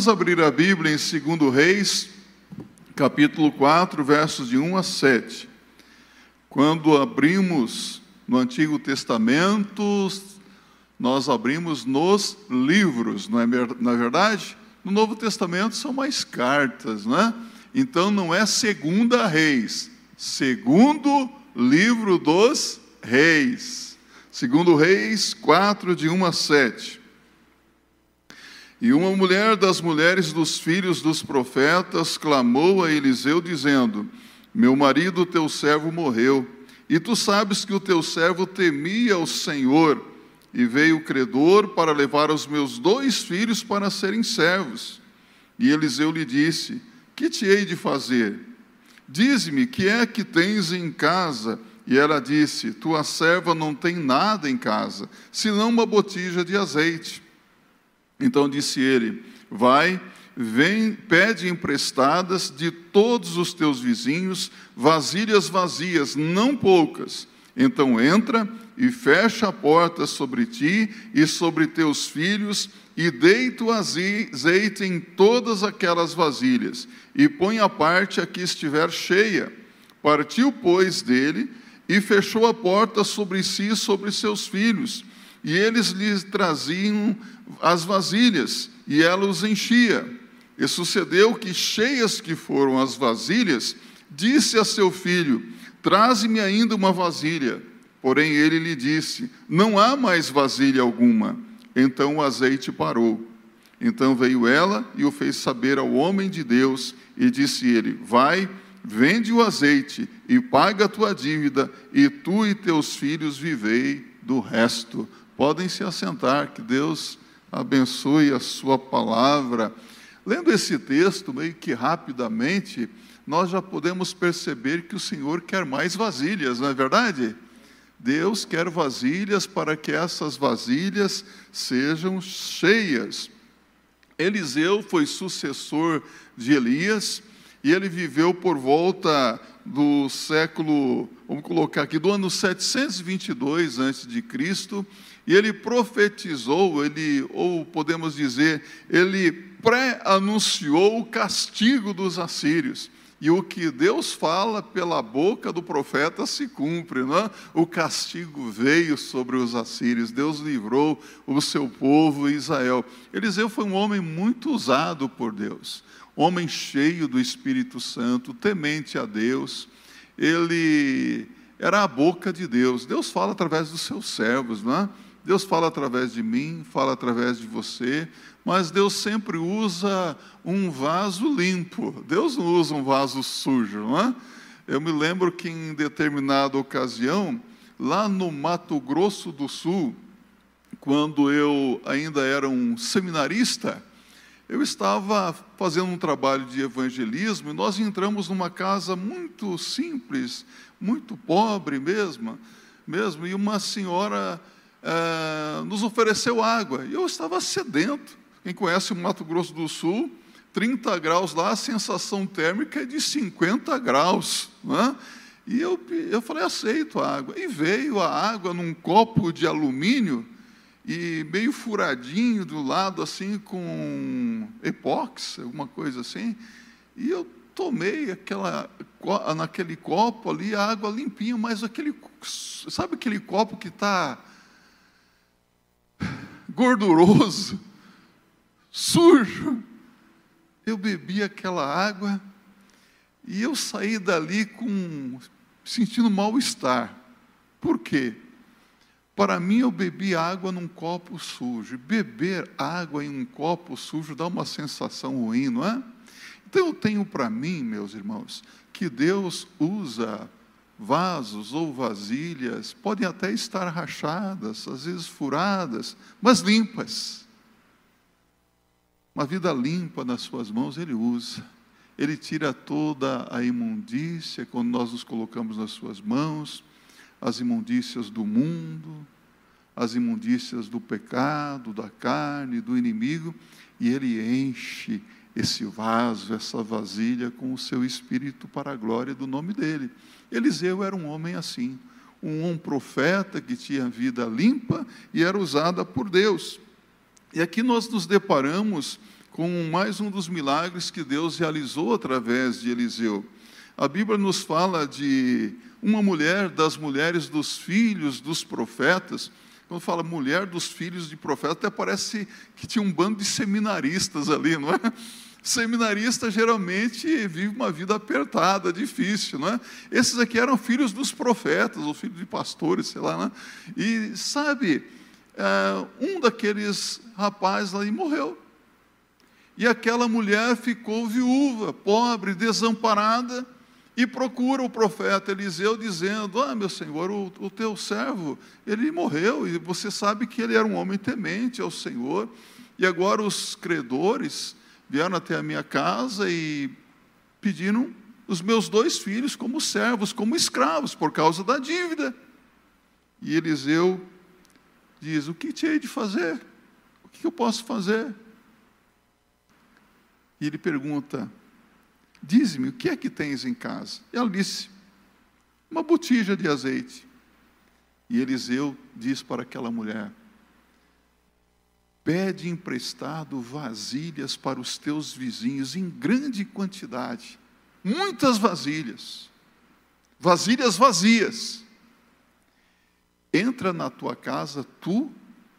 Vamos abrir a Bíblia em 2 Reis, capítulo 4, versos de 1 a 7. Quando abrimos no Antigo Testamento, nós abrimos nos livros, não é, não é verdade? No Novo Testamento são mais cartas, não é? Então não é segunda reis, segundo livro dos reis. Segundo Reis 4, de 1 a 7. E uma mulher das mulheres dos filhos dos profetas clamou a Eliseu, dizendo: Meu marido, teu servo, morreu, e tu sabes que o teu servo temia o Senhor, e veio o credor para levar os meus dois filhos para serem servos. E Eliseu lhe disse: Que te hei de fazer? Dize-me, que é que tens em casa? E ela disse: Tua serva não tem nada em casa, senão uma botija de azeite. Então disse ele: Vai, vem, pede emprestadas de todos os teus vizinhos vasilhas vazias, não poucas. Então entra e fecha a porta sobre ti e sobre teus filhos, e deita o azeite em todas aquelas vasilhas, e põe a parte a que estiver cheia. Partiu, pois, dele, e fechou a porta sobre si e sobre seus filhos, e eles lhe traziam as vasilhas, e ela os enchia. E sucedeu que, cheias que foram as vasilhas, disse a seu filho: Traze-me ainda uma vasilha. Porém ele lhe disse: Não há mais vasilha alguma. Então o azeite parou. Então veio ela e o fez saber ao homem de Deus, e disse ele: Vai, vende o azeite e paga a tua dívida, e tu e teus filhos vivei do resto. Podem se assentar, que Deus abençoe a sua palavra. Lendo esse texto, meio que rapidamente, nós já podemos perceber que o Senhor quer mais vasilhas, não é verdade? Deus quer vasilhas para que essas vasilhas sejam cheias. Eliseu foi sucessor de Elias e ele viveu por volta do século, vamos colocar aqui, do ano 722 a.C., e ele profetizou, ele, ou podemos dizer, ele pré-anunciou o castigo dos assírios. E o que Deus fala pela boca do profeta se cumpre, não é? O castigo veio sobre os assírios, Deus livrou o seu povo Israel. Eliseu foi um homem muito usado por Deus, homem cheio do Espírito Santo, temente a Deus. Ele era a boca de Deus. Deus fala através dos seus servos, não é? Deus fala através de mim, fala através de você, mas Deus sempre usa um vaso limpo. Deus não usa um vaso sujo, não é? Eu me lembro que em determinada ocasião, lá no Mato Grosso do Sul, quando eu ainda era um seminarista, eu estava fazendo um trabalho de evangelismo e nós entramos numa casa muito simples, muito pobre mesmo, mesmo, e uma senhora eh, nos ofereceu água. E eu estava sedento. Quem conhece o Mato Grosso do Sul, 30 graus lá, a sensação térmica é de 50 graus. Né? E eu, eu falei, aceito a água. E veio a água num copo de alumínio e meio furadinho do lado, assim, com epóxi, alguma coisa assim. E eu tomei aquela, naquele copo ali a água limpinha, mas aquele, sabe aquele copo que está gorduroso, sujo. Eu bebi aquela água e eu saí dali com sentindo mal-estar. Por quê? Para mim, eu bebi água num copo sujo. Beber água em um copo sujo dá uma sensação ruim, não é? Então, eu tenho para mim, meus irmãos, que Deus usa vasos ou vasilhas podem até estar rachadas, às vezes furadas, mas limpas. Uma vida limpa nas suas mãos ele usa. Ele tira toda a imundícia quando nós nos colocamos nas suas mãos, as imundícias do mundo, as imundícias do pecado, da carne, do inimigo, e ele enche esse vaso, essa vasilha com o seu espírito para a glória do nome dele. Eliseu era um homem assim, um, profeta que tinha vida limpa e era usada por Deus. E aqui nós nos deparamos com mais um dos milagres que Deus realizou através de Eliseu. A Bíblia nos fala de uma mulher das mulheres dos filhos dos profetas. Quando fala mulher dos filhos de profeta, até parece que tinha um bando de seminaristas ali, não é? Seminarista geralmente vive uma vida apertada, difícil, não é? Esses aqui eram filhos dos profetas, ou filhos de pastores, sei lá, né? E sabe, é, um daqueles rapazes ali morreu. E aquela mulher ficou viúva, pobre, desamparada, e procura o profeta Eliseu dizendo: Ah, meu senhor, o, o teu servo, ele morreu, e você sabe que ele era um homem temente ao Senhor, e agora os credores vieram até a minha casa e pediram os meus dois filhos como servos, como escravos, por causa da dívida. E Eliseu diz: O que te hei de fazer? O que eu posso fazer? E ele pergunta: Diz-me, o que é que tens em casa? E ela disse: Uma botija de azeite. E Eliseu diz para aquela mulher: Pede emprestado vasilhas para os teus vizinhos em grande quantidade, muitas vasilhas, vasilhas vazias. Entra na tua casa, tu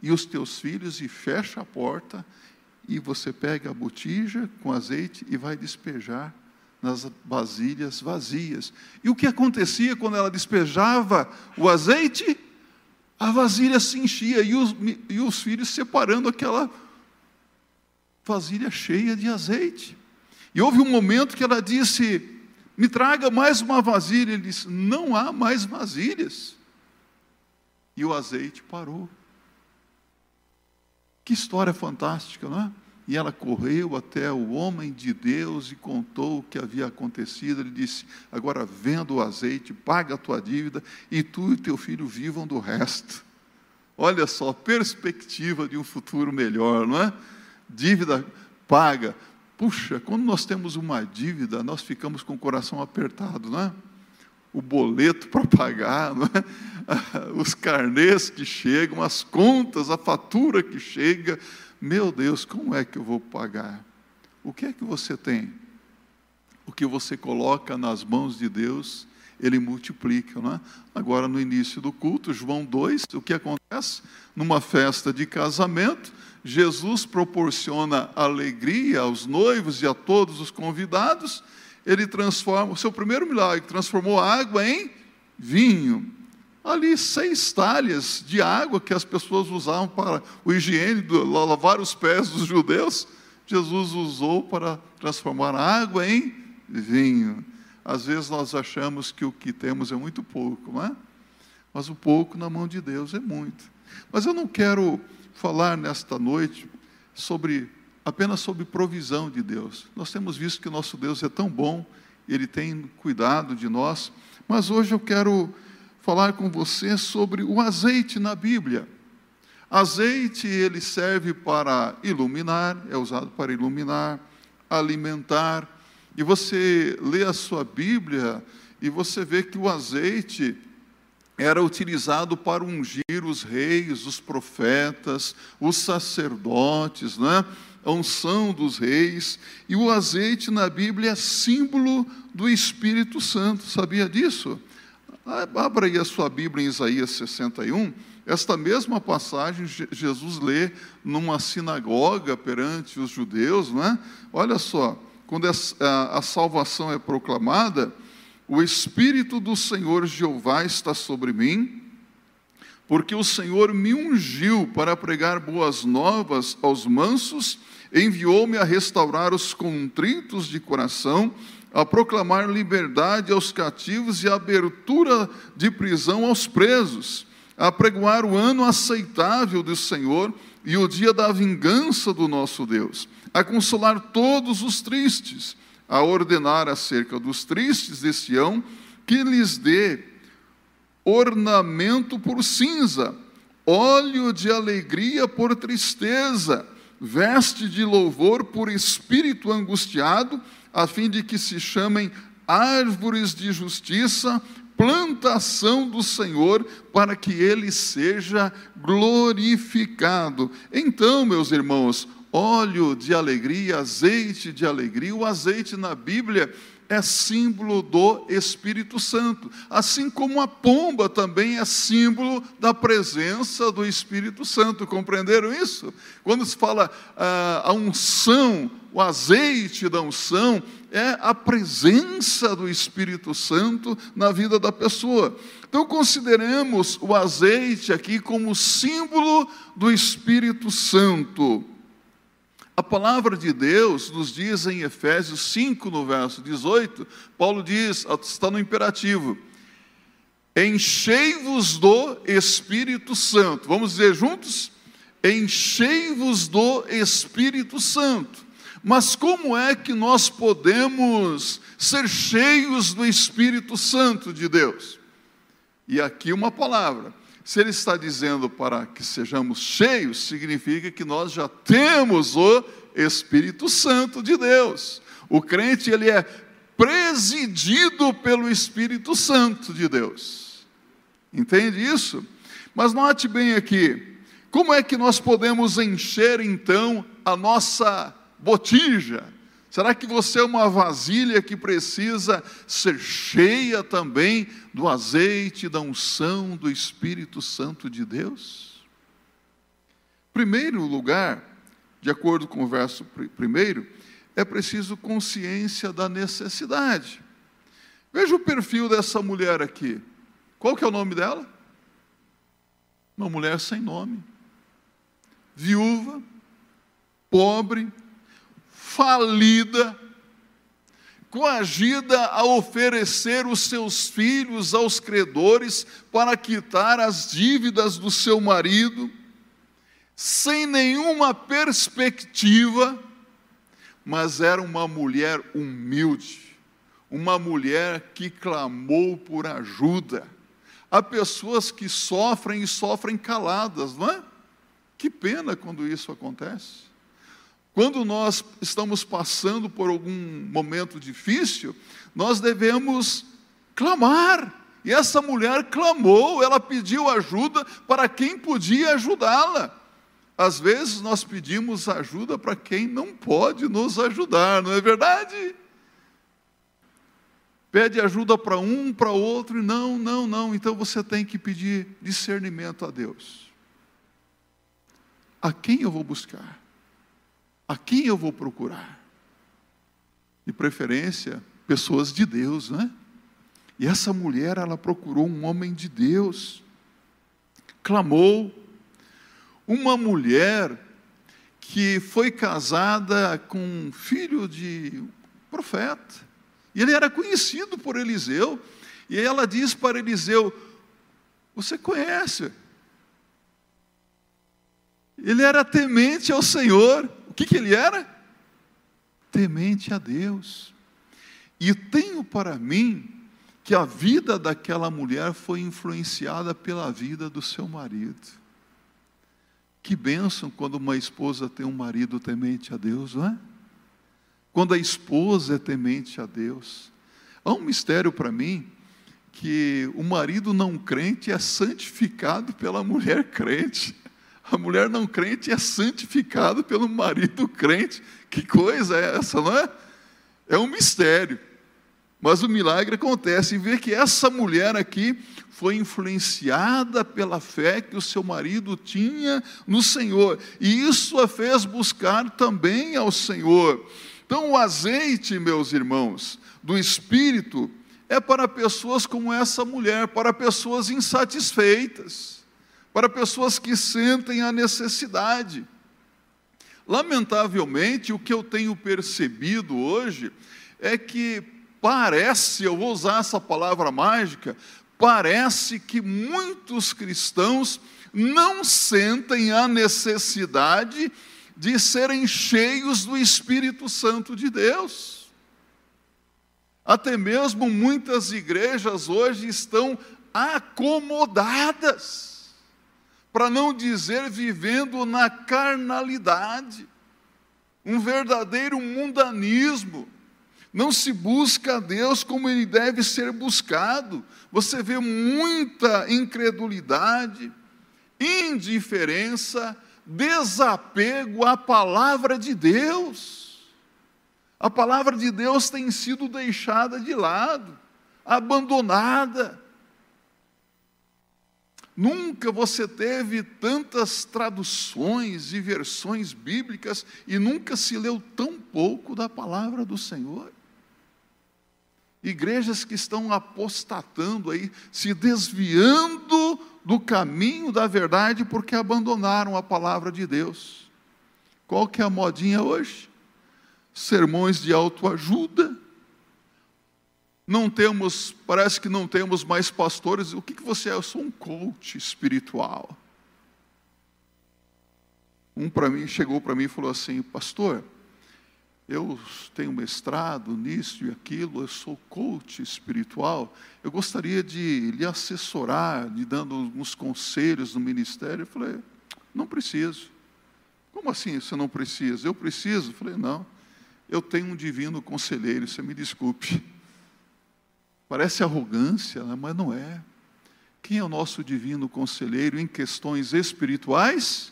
e os teus filhos, e fecha a porta, e você pega a botija com azeite e vai despejar nas vasilhas vazias. E o que acontecia quando ela despejava o azeite? A vasilha se enchia e os, e os filhos separando aquela vasilha cheia de azeite. E houve um momento que ela disse: Me traga mais uma vasilha. Ele disse: Não há mais vasilhas. E o azeite parou. Que história fantástica, não é? E ela correu até o homem de Deus e contou o que havia acontecido. Ele disse: Agora venda o azeite, paga a tua dívida e tu e teu filho vivam do resto. Olha só, perspectiva de um futuro melhor, não é? Dívida paga. Puxa, quando nós temos uma dívida, nós ficamos com o coração apertado, não é? O boleto para pagar, é? os carnês que chegam, as contas, a fatura que chega meu Deus, como é que eu vou pagar? O que é que você tem? O que você coloca nas mãos de Deus, ele multiplica, não é? Agora, no início do culto, João 2, o que acontece? Numa festa de casamento, Jesus proporciona alegria aos noivos e a todos os convidados. Ele transforma, o seu primeiro milagre, transformou água em vinho ali seis talhas de água que as pessoas usavam para o higiene, lavar os pés dos judeus, Jesus usou para transformar a água em vinho. Às vezes nós achamos que o que temos é muito pouco, não é? Mas o pouco na mão de Deus é muito. Mas eu não quero falar nesta noite sobre apenas sobre provisão de Deus. Nós temos visto que nosso Deus é tão bom, ele tem cuidado de nós, mas hoje eu quero falar com você sobre o azeite na Bíblia. Azeite ele serve para iluminar, é usado para iluminar, alimentar. E você lê a sua Bíblia e você vê que o azeite era utilizado para ungir os reis, os profetas, os sacerdotes, né? a unção dos reis. E o azeite na Bíblia é símbolo do Espírito Santo, sabia disso? Abra aí a sua Bíblia em Isaías 61. Esta mesma passagem Jesus lê numa sinagoga perante os judeus, não é? Olha só, quando a salvação é proclamada, o Espírito do Senhor Jeová está sobre mim, porque o Senhor me ungiu para pregar boas novas aos mansos, enviou-me a restaurar os contritos de coração, a proclamar liberdade aos cativos e abertura de prisão aos presos, a pregoar o ano aceitável do Senhor e o dia da vingança do nosso Deus, a consolar todos os tristes, a ordenar acerca dos tristes de Sião que lhes dê ornamento por cinza, óleo de alegria por tristeza, veste de louvor por espírito angustiado, a fim de que se chamem árvores de justiça, plantação do Senhor, para que ele seja glorificado. Então, meus irmãos, óleo de alegria, azeite de alegria. O azeite na Bíblia é símbolo do Espírito Santo, assim como a pomba também é símbolo da presença do Espírito Santo. Compreenderam isso? Quando se fala ah, a unção, o azeite da unção, é a presença do Espírito Santo na vida da pessoa. Então, consideremos o azeite aqui como símbolo do Espírito Santo. A palavra de Deus nos diz em Efésios 5, no verso 18, Paulo diz, está no imperativo: Enchei-vos do Espírito Santo. Vamos dizer juntos? Enchei-vos do Espírito Santo. Mas como é que nós podemos ser cheios do Espírito Santo de Deus? E aqui uma palavra: se ele está dizendo para que sejamos cheios, significa que nós já temos o Espírito Santo de Deus. O crente ele é presidido pelo Espírito Santo de Deus. Entende isso? Mas note bem aqui, como é que nós podemos encher então a nossa botija? Será que você é uma vasilha que precisa ser cheia também do azeite, da unção do Espírito Santo de Deus? Primeiro lugar, de acordo com o verso primeiro, é preciso consciência da necessidade. Veja o perfil dessa mulher aqui. Qual que é o nome dela? Uma mulher sem nome. Viúva, pobre, falida, coagida a oferecer os seus filhos aos credores para quitar as dívidas do seu marido, sem nenhuma perspectiva, mas era uma mulher humilde, uma mulher que clamou por ajuda. Há pessoas que sofrem e sofrem caladas, não é? Que pena quando isso acontece. Quando nós estamos passando por algum momento difícil, nós devemos clamar. E essa mulher clamou, ela pediu ajuda para quem podia ajudá-la. Às vezes nós pedimos ajuda para quem não pode nos ajudar, não é verdade? Pede ajuda para um, para outro, e não, não, não. Então você tem que pedir discernimento a Deus. A quem eu vou buscar? A quem eu vou procurar? De preferência, pessoas de Deus, né? E essa mulher, ela procurou um homem de Deus, clamou. Uma mulher que foi casada com um filho de profeta, e ele era conhecido por Eliseu, e ela diz para Eliseu: Você conhece? Ele era temente ao Senhor, o que, que ele era? Temente a Deus. E tenho para mim que a vida daquela mulher foi influenciada pela vida do seu marido. Que bênção quando uma esposa tem um marido temente a Deus, não é? Quando a esposa é temente a Deus. Há um mistério para mim que o marido não crente é santificado pela mulher crente. A mulher não crente é santificada pelo marido crente. Que coisa é essa, não é? É um mistério. Mas o milagre acontece em ver que essa mulher aqui foi influenciada pela fé que o seu marido tinha no Senhor, e isso a fez buscar também ao Senhor. Então, o azeite, meus irmãos, do Espírito é para pessoas como essa mulher, para pessoas insatisfeitas para pessoas que sentem a necessidade. Lamentavelmente, o que eu tenho percebido hoje é que parece, eu vou usar essa palavra mágica, parece que muitos cristãos não sentem a necessidade de serem cheios do Espírito Santo de Deus. Até mesmo muitas igrejas hoje estão acomodadas para não dizer vivendo na carnalidade, um verdadeiro mundanismo. Não se busca a Deus como ele deve ser buscado. Você vê muita incredulidade, indiferença, desapego à palavra de Deus. A palavra de Deus tem sido deixada de lado, abandonada. Nunca você teve tantas traduções e versões bíblicas e nunca se leu tão pouco da palavra do Senhor. Igrejas que estão apostatando aí, se desviando do caminho da verdade porque abandonaram a palavra de Deus. Qual que é a modinha hoje? Sermões de autoajuda. Não temos, parece que não temos mais pastores. O que, que você é? Eu sou um coach espiritual. Um para mim chegou para mim e falou assim, pastor, eu tenho mestrado nisso e aquilo, eu sou coach espiritual, eu gostaria de lhe assessorar, lhe dando alguns conselhos no ministério. Eu falei, não preciso. Como assim você não precisa? Eu preciso? Eu falei, não, eu tenho um divino conselheiro, você me desculpe. Parece arrogância, né? mas não é. Quem é o nosso divino conselheiro em questões espirituais?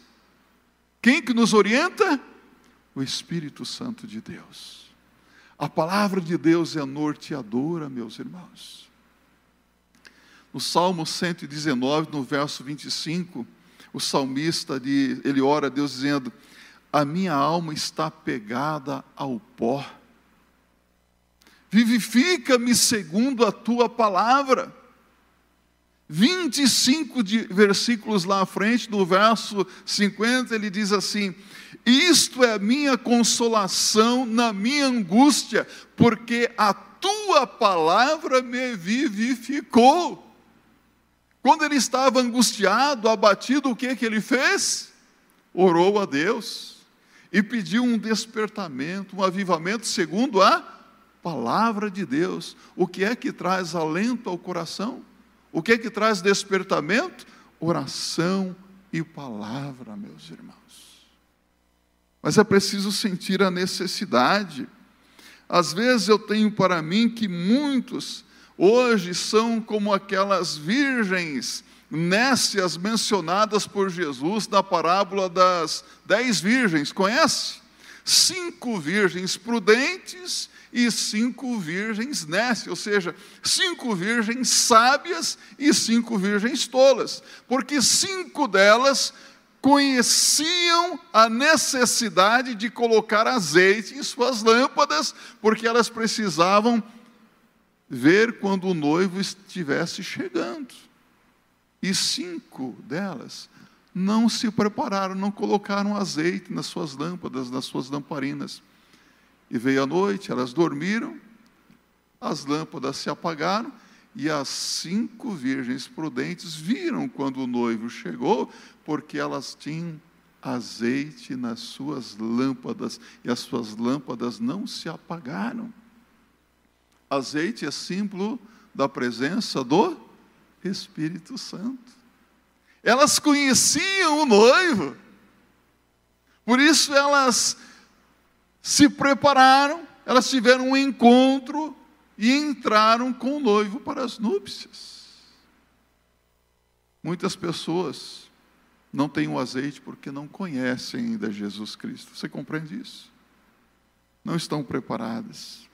Quem que nos orienta? o Espírito Santo de Deus. A palavra de Deus é norteadora, meus irmãos. No Salmo 119, no verso 25, o salmista ele ora a Deus dizendo: A minha alma está pegada ao pó. Vivifica-me segundo a tua palavra. 25 de, versículos lá à frente, no verso 50, ele diz assim: Isto é a minha consolação na minha angústia, porque a tua palavra me vivificou. Quando ele estava angustiado, abatido, o que, que ele fez? Orou a Deus e pediu um despertamento, um avivamento segundo a palavra de Deus. O que é que traz alento ao coração? O que é que traz despertamento? Oração e palavra, meus irmãos. Mas é preciso sentir a necessidade. Às vezes eu tenho para mim que muitos hoje são como aquelas virgens nécias mencionadas por Jesus na parábola das dez virgens, conhece? Cinco virgens prudentes e cinco virgens nécias, ou seja, cinco virgens sábias e cinco virgens tolas, porque cinco delas conheciam a necessidade de colocar azeite em suas lâmpadas, porque elas precisavam ver quando o noivo estivesse chegando. E cinco delas não se prepararam, não colocaram azeite nas suas lâmpadas, nas suas lamparinas. E veio a noite, elas dormiram, as lâmpadas se apagaram, e as cinco virgens prudentes viram quando o noivo chegou, porque elas tinham azeite nas suas lâmpadas, e as suas lâmpadas não se apagaram. Azeite é símbolo da presença do Espírito Santo. Elas conheciam o noivo, por isso elas se prepararam, elas tiveram um encontro e entraram com o noivo para as núpcias. Muitas pessoas não têm o azeite porque não conhecem ainda Jesus Cristo. Você compreende isso? Não estão preparadas.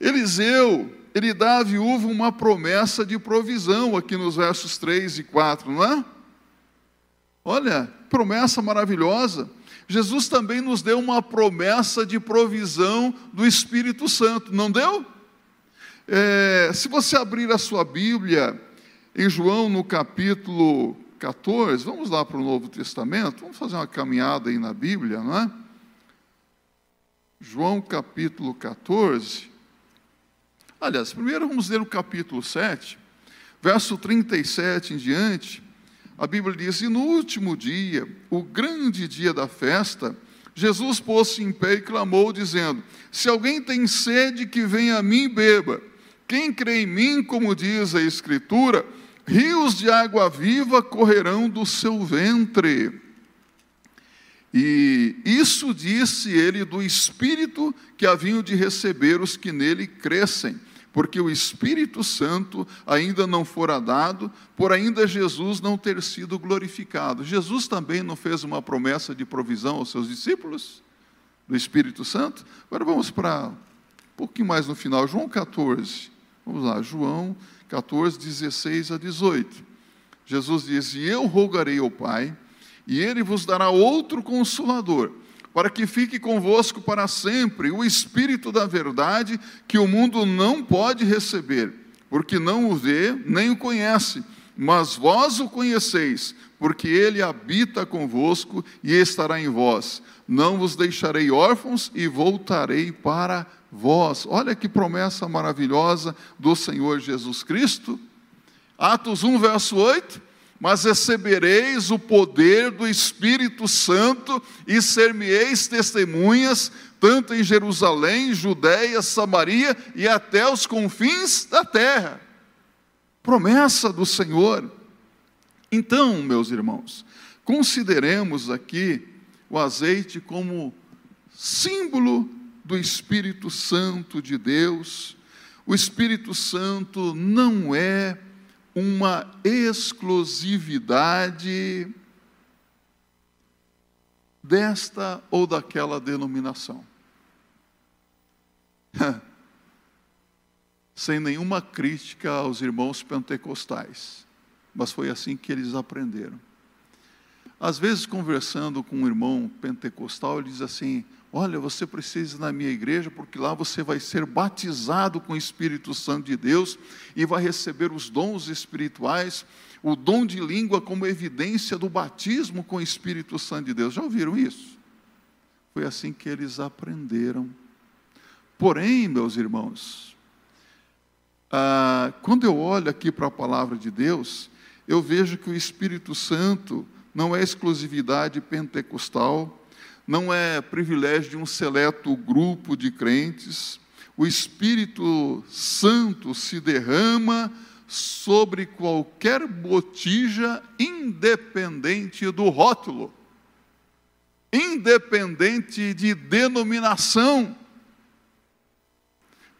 Eliseu, ele dá à viúva uma promessa de provisão aqui nos versos 3 e 4, não é? Olha, promessa maravilhosa. Jesus também nos deu uma promessa de provisão do Espírito Santo, não deu? É, se você abrir a sua Bíblia em João no capítulo 14, vamos lá para o Novo Testamento, vamos fazer uma caminhada aí na Bíblia, não é? João capítulo 14. Aliás, primeiro vamos ler o capítulo 7, verso 37 em diante a Bíblia diz: E no último dia, o grande dia da festa, Jesus pôs-se em pé e clamou, dizendo: Se alguém tem sede, que venha a mim e beba. Quem crê em mim, como diz a Escritura, rios de água viva correrão do seu ventre. E isso disse ele do Espírito que haviam de receber os que nele crescem, porque o Espírito Santo ainda não fora dado, por ainda Jesus não ter sido glorificado. Jesus também não fez uma promessa de provisão aos seus discípulos do Espírito Santo? Agora vamos para um pouquinho mais no final, João 14. Vamos lá, João 14, 16 a 18. Jesus diz: E eu rogarei ao Pai, e ele vos dará outro consolador para que fique convosco para sempre o Espírito da verdade, que o mundo não pode receber, porque não o vê nem o conhece, mas vós o conheceis, porque ele habita convosco e estará em vós. Não vos deixarei órfãos e voltarei para vós. Olha que promessa maravilhosa do Senhor Jesus Cristo. Atos 1, verso 8 mas recebereis o poder do Espírito Santo e ser-me-eis testemunhas, tanto em Jerusalém, Judéia, Samaria e até os confins da terra. Promessa do Senhor. Então, meus irmãos, consideremos aqui o azeite como símbolo do Espírito Santo de Deus. O Espírito Santo não é uma exclusividade desta ou daquela denominação. Sem nenhuma crítica aos irmãos pentecostais, mas foi assim que eles aprenderam. Às vezes, conversando com um irmão pentecostal, ele diz assim: Olha, você precisa ir na minha igreja, porque lá você vai ser batizado com o Espírito Santo de Deus e vai receber os dons espirituais, o dom de língua como evidência do batismo com o Espírito Santo de Deus. Já ouviram isso? Foi assim que eles aprenderam. Porém, meus irmãos, ah, quando eu olho aqui para a palavra de Deus, eu vejo que o Espírito Santo não é exclusividade pentecostal, não é privilégio de um seleto grupo de crentes. O Espírito Santo se derrama sobre qualquer botija, independente do rótulo, independente de denominação.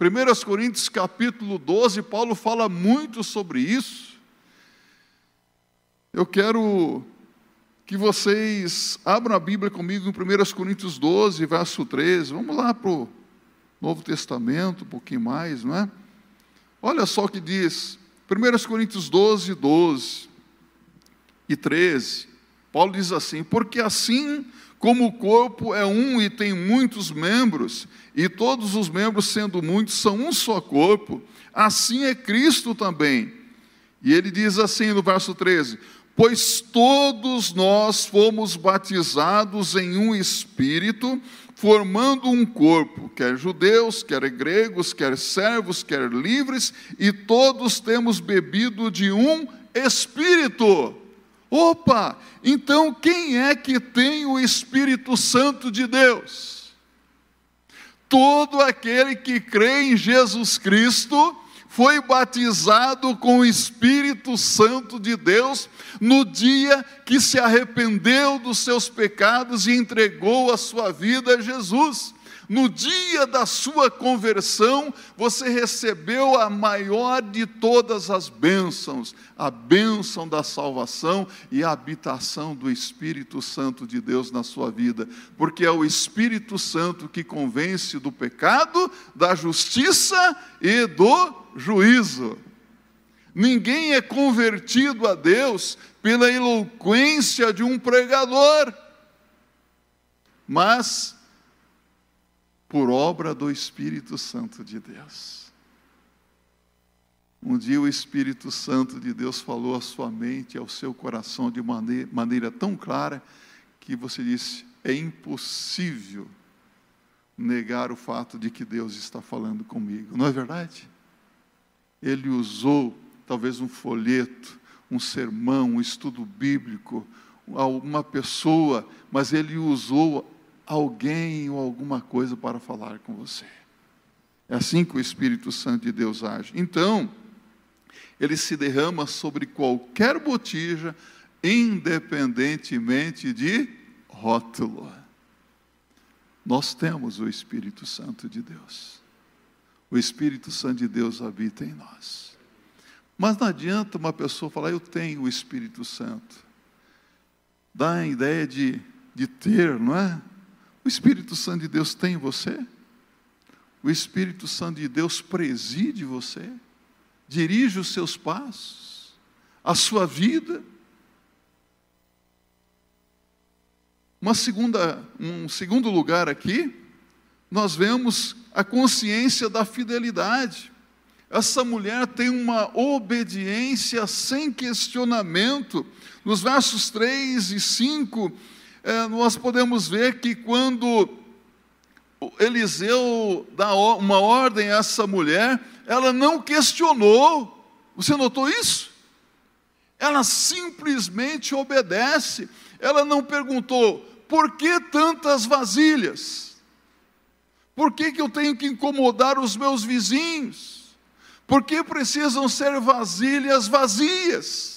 1 Coríntios capítulo 12, Paulo fala muito sobre isso. Eu quero que vocês abram a Bíblia comigo em 1 Coríntios 12, verso 13. Vamos lá para o Novo Testamento, um pouquinho mais, não é? Olha só o que diz, 1 Coríntios 12, 12 e 13. Paulo diz assim: Porque assim como o corpo é um e tem muitos membros, e todos os membros, sendo muitos, são um só corpo, assim é Cristo também. E ele diz assim no verso 13: Pois todos nós fomos batizados em um espírito, formando um corpo, quer judeus, quer gregos, quer servos, quer livres, e todos temos bebido de um espírito. Opa! Então quem é que tem o Espírito Santo de Deus? Todo aquele que crê em Jesus Cristo foi batizado com o Espírito Santo de Deus no dia que se arrependeu dos seus pecados e entregou a sua vida a Jesus. No dia da sua conversão, você recebeu a maior de todas as bênçãos, a bênção da salvação e a habitação do Espírito Santo de Deus na sua vida, porque é o Espírito Santo que convence do pecado, da justiça e do juízo. Ninguém é convertido a Deus pela eloquência de um pregador, mas por obra do Espírito Santo de Deus. Um dia o Espírito Santo de Deus falou à sua mente, ao seu coração de maneira, maneira tão clara que você disse: é impossível negar o fato de que Deus está falando comigo, não é verdade? Ele usou talvez um folheto, um sermão, um estudo bíblico, alguma pessoa, mas ele usou alguém ou alguma coisa para falar com você. É assim que o Espírito Santo de Deus age. Então, ele se derrama sobre qualquer botija, independentemente de rótulo. Nós temos o Espírito Santo de Deus. o Espírito Santo de Deus habita em nós. Mas não adianta uma pessoa falar, eu tenho o Espírito Santo. Dá a ideia de, de ter, não é? O Espírito Santo de Deus tem em você? O Espírito Santo de Deus preside você? Dirige os seus passos? A sua vida? Uma segunda, um segundo lugar aqui, nós vemos a consciência da fidelidade. Essa mulher tem uma obediência sem questionamento. Nos versos 3 e 5, é, nós podemos ver que quando Eliseu dá uma ordem a essa mulher, ela não questionou. Você notou isso? Ela simplesmente obedece. Ela não perguntou, por que tantas vasilhas? Por que, que eu tenho que incomodar os meus vizinhos? Por que precisam ser vasilhas vazias?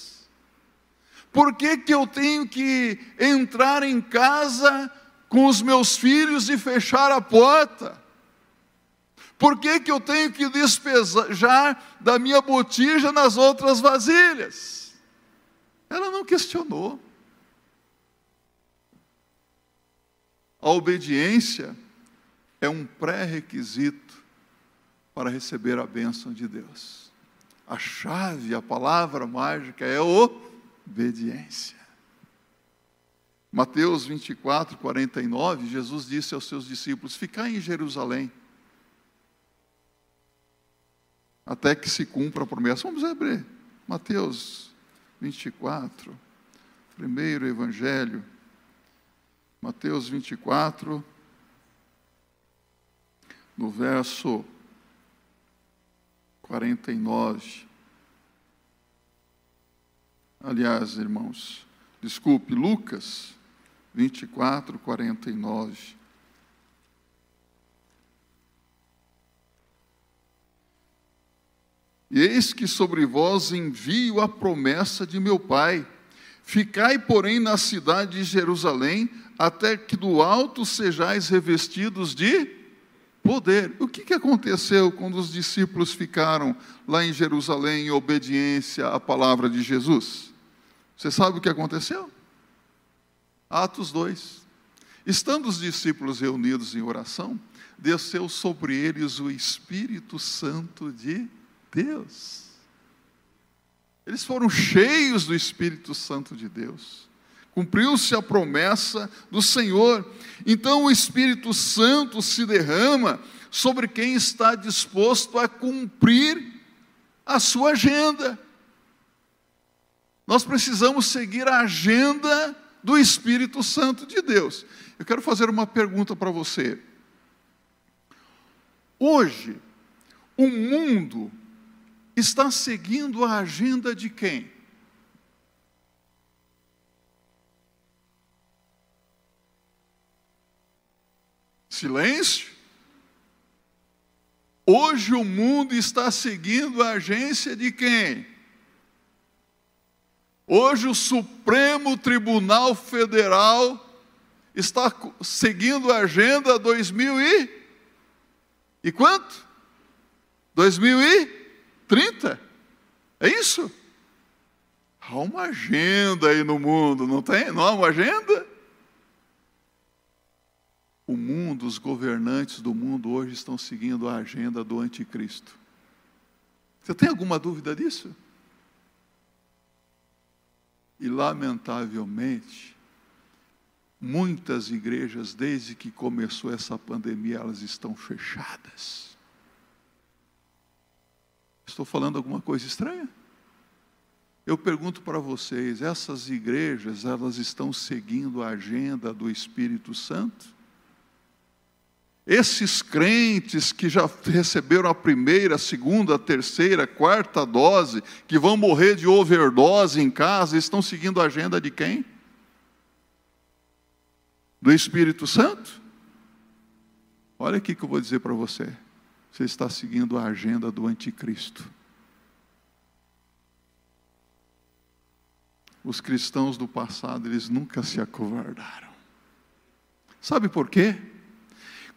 Por que, que eu tenho que entrar em casa com os meus filhos e fechar a porta? Por que, que eu tenho que despejar da minha botija nas outras vasilhas? Ela não questionou. A obediência é um pré-requisito para receber a bênção de Deus. A chave, a palavra mágica é obediência. Mateus 24, 49, Jesus disse aos seus discípulos: Ficai em Jerusalém, até que se cumpra a promessa. Vamos abrir. Mateus 24, primeiro evangelho. Mateus 24, no verso 49. Aliás, irmãos, desculpe, Lucas 24, 49. E eis que sobre vós envio a promessa de meu Pai. Ficai, porém, na cidade de Jerusalém, até que do alto sejais revestidos de poder. O que, aconteceu quando os discípulos ficaram lá em Jerusalém em obediência à palavra de Jesus? Você sabe o que aconteceu? Atos 2. Estando os discípulos reunidos em oração, desceu sobre eles o Espírito Santo de Deus. Eles foram cheios do Espírito Santo de Deus. Cumpriu-se a promessa do Senhor. Então o Espírito Santo se derrama sobre quem está disposto a cumprir a sua agenda. Nós precisamos seguir a agenda do Espírito Santo de Deus. Eu quero fazer uma pergunta para você. Hoje, o mundo está seguindo a agenda de quem? Silêncio. Hoje o mundo está seguindo a agência de quem? Hoje o Supremo Tribunal Federal está seguindo a agenda 2000 e e quanto? 2030? É isso? Há uma agenda aí no mundo, não tem? Não há uma agenda? O mundo, os governantes do mundo hoje estão seguindo a agenda do anticristo. Você tem alguma dúvida disso? E, lamentavelmente, muitas igrejas, desde que começou essa pandemia, elas estão fechadas. Estou falando alguma coisa estranha? Eu pergunto para vocês, essas igrejas, elas estão seguindo a agenda do Espírito Santo? Esses crentes que já receberam a primeira, a segunda, a terceira, a quarta dose, que vão morrer de overdose em casa, estão seguindo a agenda de quem? Do Espírito Santo? Olha aqui que eu vou dizer para você. Você está seguindo a agenda do anticristo. Os cristãos do passado, eles nunca se acovardaram. Sabe por quê?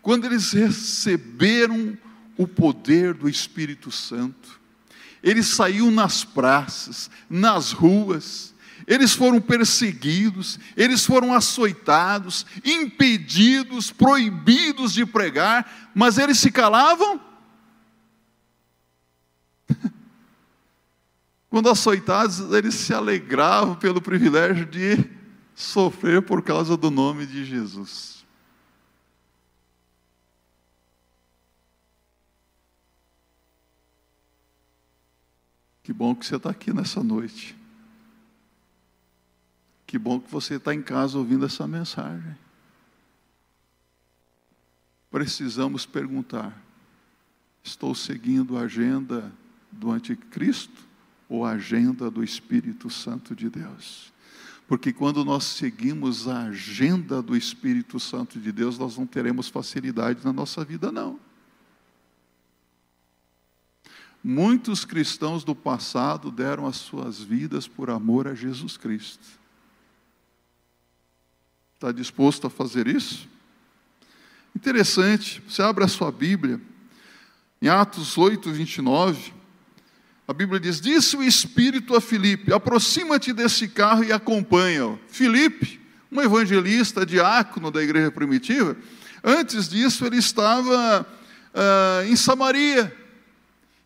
Quando eles receberam o poder do Espírito Santo. Ele saiu nas praças, nas ruas, eles foram perseguidos, eles foram açoitados, impedidos, proibidos de pregar, mas eles se calavam? Quando açoitados, eles se alegravam pelo privilégio de sofrer por causa do nome de Jesus. Que bom que você está aqui nessa noite. Que bom que você está em casa ouvindo essa mensagem. Precisamos perguntar: estou seguindo a agenda do Anticristo ou a agenda do Espírito Santo de Deus? Porque quando nós seguimos a agenda do Espírito Santo de Deus, nós não teremos facilidade na nossa vida, não. Muitos cristãos do passado deram as suas vidas por amor a Jesus Cristo. Está disposto a fazer isso? Interessante, você abre a sua Bíblia, em Atos 8, 29, a Bíblia diz: Disse o Espírito a Filipe: aproxima-te desse carro e acompanha-o. Filipe, um evangelista, diácono da igreja primitiva, antes disso ele estava uh, em Samaria.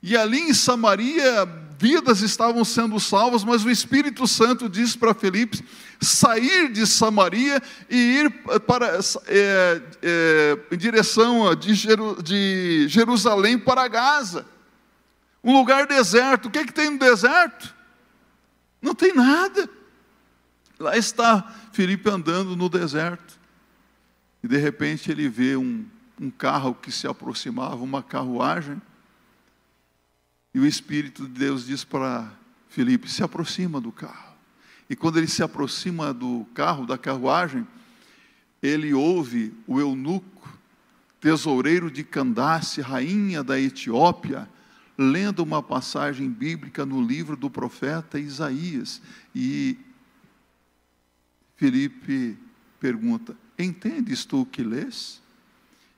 E ali em Samaria vidas estavam sendo salvas, mas o Espírito Santo disse para Felipe sair de Samaria e ir para, é, é, em direção de, Jeru, de, Jerusalém para Gaza, um lugar deserto. O que, é que tem no deserto? Não tem nada. Lá está Felipe andando no deserto. E de repente ele vê um, um carro que se aproximava, uma carruagem e o Espírito de Deus diz para Felipe: se aproxima do carro. E quando ele se aproxima do carro, da carruagem, ele ouve o eunuco, tesoureiro de Candace, rainha da Etiópia, lendo uma passagem bíblica no livro do profeta Isaías. E Felipe pergunta: Entendes tu o que lês?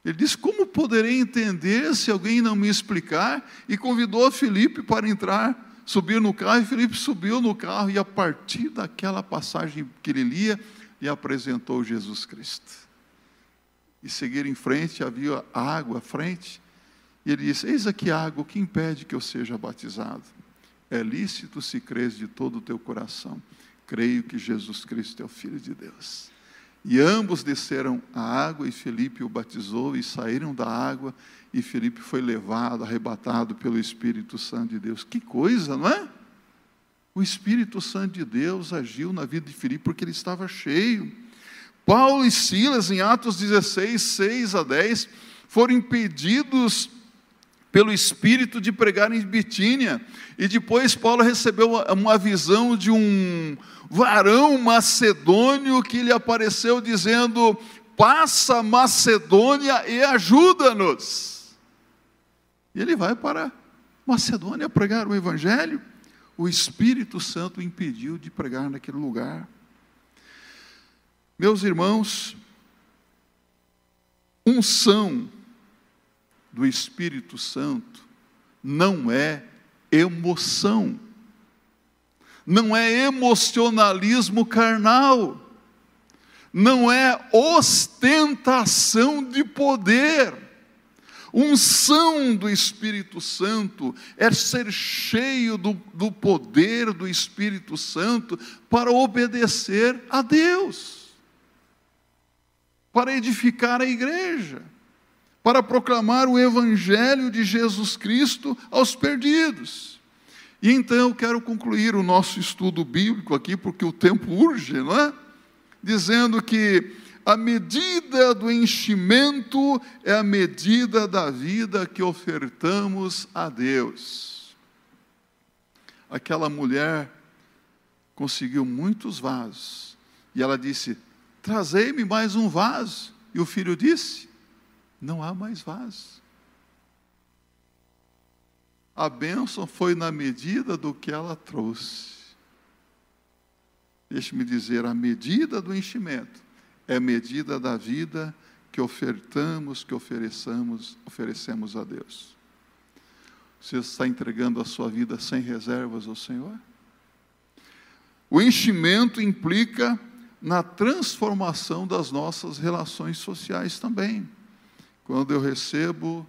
Ele disse: Como poderei entender se alguém não me explicar? E convidou Felipe para entrar, subir no carro, e Felipe subiu no carro, e a partir daquela passagem que ele lia, lhe apresentou Jesus Cristo. E seguir em frente, havia água à frente, e ele disse: Eis aqui a água, que impede que eu seja batizado? É lícito se crês de todo o teu coração. Creio que Jesus Cristo é o Filho de Deus. E ambos desceram a água e Felipe o batizou e saíram da água e Felipe foi levado, arrebatado pelo Espírito Santo de Deus. Que coisa, não é? O Espírito Santo de Deus agiu na vida de Felipe porque ele estava cheio. Paulo e Silas, em Atos 16, 6 a 10, foram impedidos pelo Espírito de pregar em Bitínia. E depois Paulo recebeu uma visão de um varão macedônio que lhe apareceu dizendo: Passa Macedônia e ajuda-nos. E ele vai para Macedônia pregar o Evangelho. O Espírito Santo impediu de pregar naquele lugar. Meus irmãos, unção do Espírito Santo não é emoção, não é emocionalismo carnal, não é ostentação de poder. Unção do Espírito Santo é ser cheio do, do poder do Espírito Santo para obedecer a Deus, para edificar a igreja para proclamar o Evangelho de Jesus Cristo aos perdidos. E então eu quero concluir o nosso estudo bíblico aqui, porque o tempo urge, não é? Dizendo que a medida do enchimento é a medida da vida que ofertamos a Deus. Aquela mulher conseguiu muitos vasos, e ela disse: Trazei-me mais um vaso. E o filho disse: não há mais vaso. A bênção foi na medida do que ela trouxe. Deixe-me dizer, a medida do enchimento é a medida da vida que ofertamos, que ofereçamos, oferecemos a Deus. Você está entregando a sua vida sem reservas ao Senhor? O enchimento implica na transformação das nossas relações sociais também. Quando eu recebo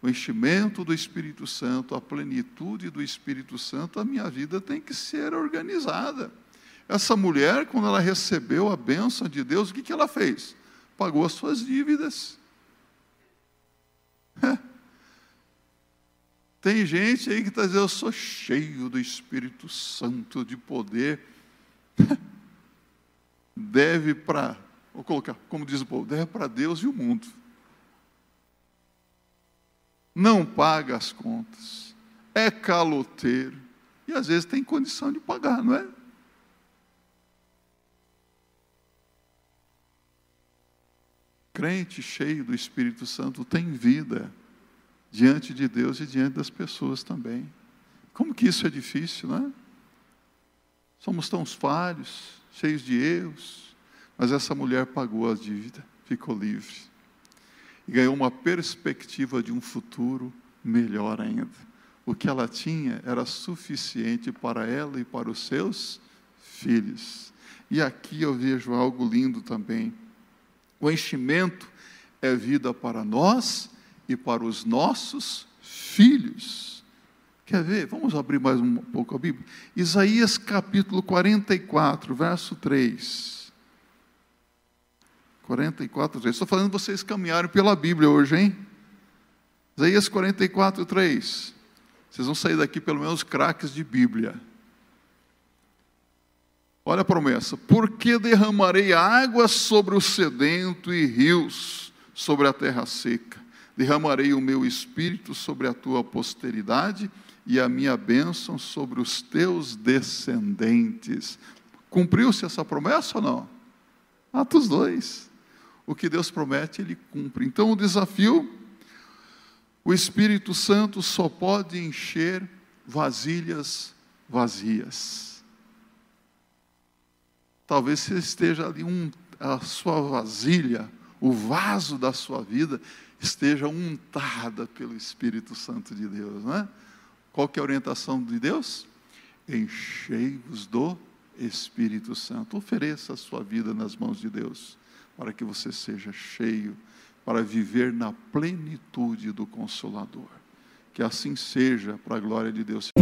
o enchimento do Espírito Santo, a plenitude do Espírito Santo, a minha vida tem que ser organizada. Essa mulher, quando ela recebeu a bênção de Deus, o que, que ela fez? Pagou as suas dívidas. Tem gente aí que está dizendo, eu sou cheio do Espírito Santo, de poder. deve para, vou colocar, como diz o povo, deve para Deus e o mundo. Não paga as contas, é caloteiro, e às vezes tem condição de pagar, não é? Crente cheio do Espírito Santo tem vida diante de Deus e diante das pessoas também. Como que isso é difícil, não é? Somos tão falhos, cheios de erros, mas essa mulher pagou a dívida, ficou livre e ganhou uma perspectiva de um futuro melhor ainda. O que ela tinha era suficiente para ela e para os seus filhos. E aqui eu vejo algo lindo também. O enchimento é vida para nós e para os nossos filhos. Quer ver? Vamos abrir mais um pouco a Bíblia. Isaías capítulo 44, verso 3. 44, 3. Estou falando vocês caminharem pela Bíblia hoje, hein? Isaías 44, 3. Vocês vão sair daqui pelo menos craques de Bíblia. Olha a promessa: porque derramarei água sobre o sedento e rios sobre a terra seca derramarei o meu espírito sobre a tua posteridade e a minha bênção sobre os teus descendentes. Cumpriu-se essa promessa ou não? Atos 2. O que Deus promete, Ele cumpre. Então o desafio: o Espírito Santo só pode encher vasilhas vazias. Talvez você esteja ali, um, a sua vasilha, o vaso da sua vida esteja untada pelo Espírito Santo de Deus, não é? Qual que é a orientação de Deus? Enchei-vos do Espírito Santo. Ofereça a sua vida nas mãos de Deus, para que você seja cheio, para viver na plenitude do Consolador. Que assim seja, para a glória de Deus.